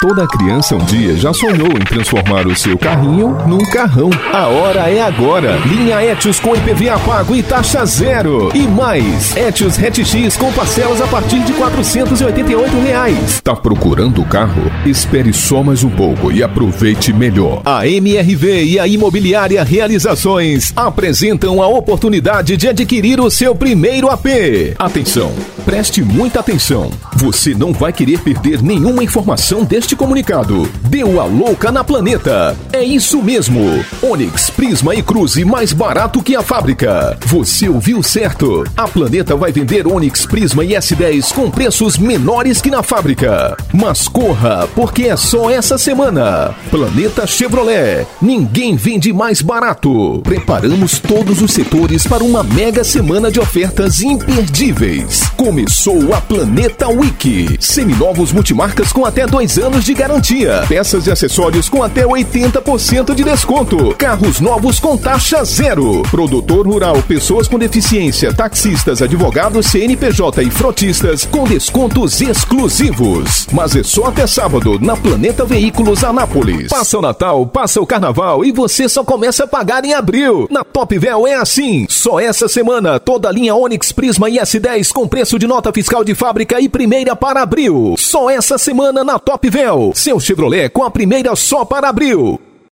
Toda criança um dia já sonhou em transformar o seu carrinho num carrão. A hora é agora. Linha Etios com IPVA pago e taxa zero. E mais, Etios Hatch X com parcelas a partir de 488 reais. Tá procurando o carro? Espere só mais um pouco e aproveite melhor. A MRV e a Imobiliária Realizações apresentam a oportunidade de adquirir o seu primeiro AP. Atenção, preste muita atenção. Você não vai querer perder nenhuma informação deste comunicado. Deu a louca na planeta. É isso mesmo. Onix, Prisma e Cruze mais barato que a fábrica. Você ouviu certo. A Planeta vai vender Onix, Prisma e S10 com preços menores que na fábrica. Mas corra, porque é só essa semana. Planeta Chevrolet. Ninguém vende mais barato. Preparamos todos os setores para uma mega semana de ofertas imperdíveis. Começou a Planeta Week. Seminovos multimarcas com até dois anos de garantia. Peças e acessórios com até 80% de desconto. Carros novos com taxa zero. Produtor rural, pessoas com deficiência, taxistas, advogados, CNPJ e frotistas com descontos exclusivos. Mas é só até sábado na Planeta Veículos Anápolis. Passa o Natal, passa o Carnaval e você só começa a pagar em abril. Na Top Véu é assim. Só essa semana toda a linha Onix Prisma e S10 com preço de nota fiscal de fábrica e primeira para abril. Só essa semana na Top Véu. Seu Chevrolet com a primeira só para abril.